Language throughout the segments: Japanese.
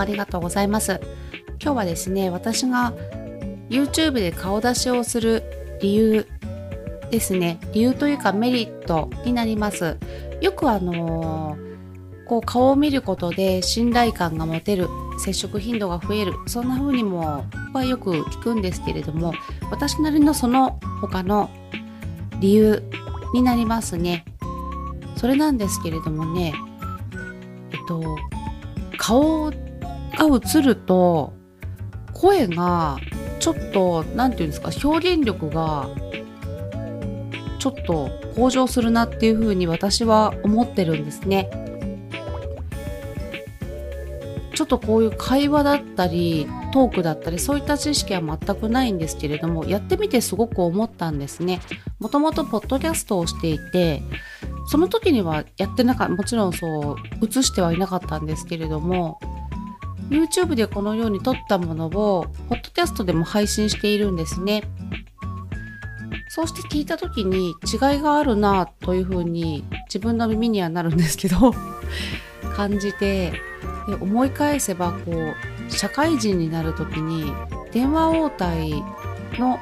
ありがとうございます。今日はですね私が YouTube で顔出しをする理由ですね。理由というかメリットになります。よくあのーこう顔を見ることで信頼感が持てる接触頻度が増えるそんな風にもはよく聞くんですけれども私なりのその他の理由になりますね。それなんですけれどもねえっと顔が映ると声がちょっと何て言うんですか表現力がちょっと向上するなっていうふうに私は思ってるんですね。ちょっとこういう会話だったりトークだったりそういった知識は全くないんですけれどもやってみてすごく思ったんですね。もともとポッドキャストをしていてその時にはやってなかったもちろんそう映してはいなかったんですけれども YouTube でこのように撮ったものをポッドキャストでも配信しているんですね。そうして聞いた時に違いがあるなというふうに自分の耳にはなるんですけど 感じてで思い返せばこう社会人になる時に電話応対の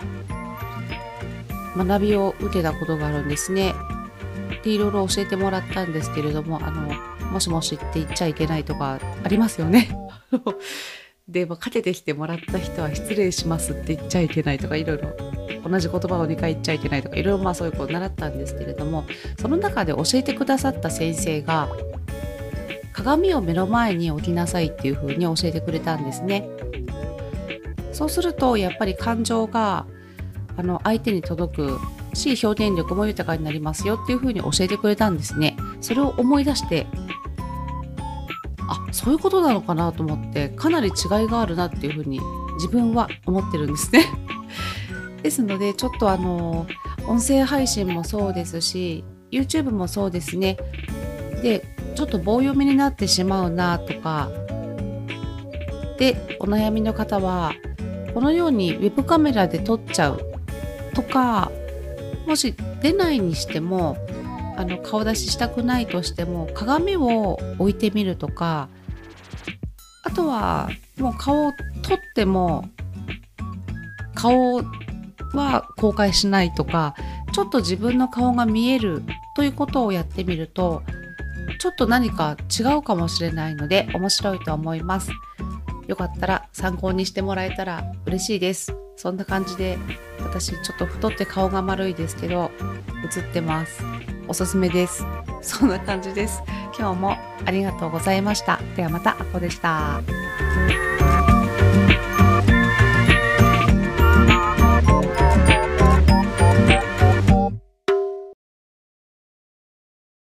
学びを受けたことがあるんですね。でいろいろ教えてもらったんですけれどもあのもしもしって言っちゃいけないとかありますよね。で、まあ、かけてきてもらった人は失礼しますって言っちゃいけないとかいろいろ同じ言葉を2回言っちゃいけないとかいろいろまあそういうことを習ったんですけれどもその中で教えてくださった先生が鏡を目の前に置きなさいっていう風に教えてくれたんですね。そうするとやっぱり感情があの相手に届くし表現力も豊かになりますよっていう風に教えてくれたんですね。それを思い出してそういうことなのかなと思ってかなり違いがあるなっていう風に自分は思ってるんですね。ですのでちょっとあの音声配信もそうですし YouTube もそうですね。でちょっと棒読みになってしまうなとかでお悩みの方はこのようにウェブカメラで撮っちゃうとかもし出ないにしてもあの顔出ししたくないとしても鏡を置いてみるとかあとはもう顔を撮っても顔は公開しないとかちょっと自分の顔が見えるということをやってみるとちょっと何か違うかもしれないので面白いと思います。よかったら参考にしてもらえたら嬉しいです。そんな感じで私ちょっと太って顔が丸いですけど映ってます。おすすめです。そんな感じです。今日もありがとうございました。ではまた、アこでした。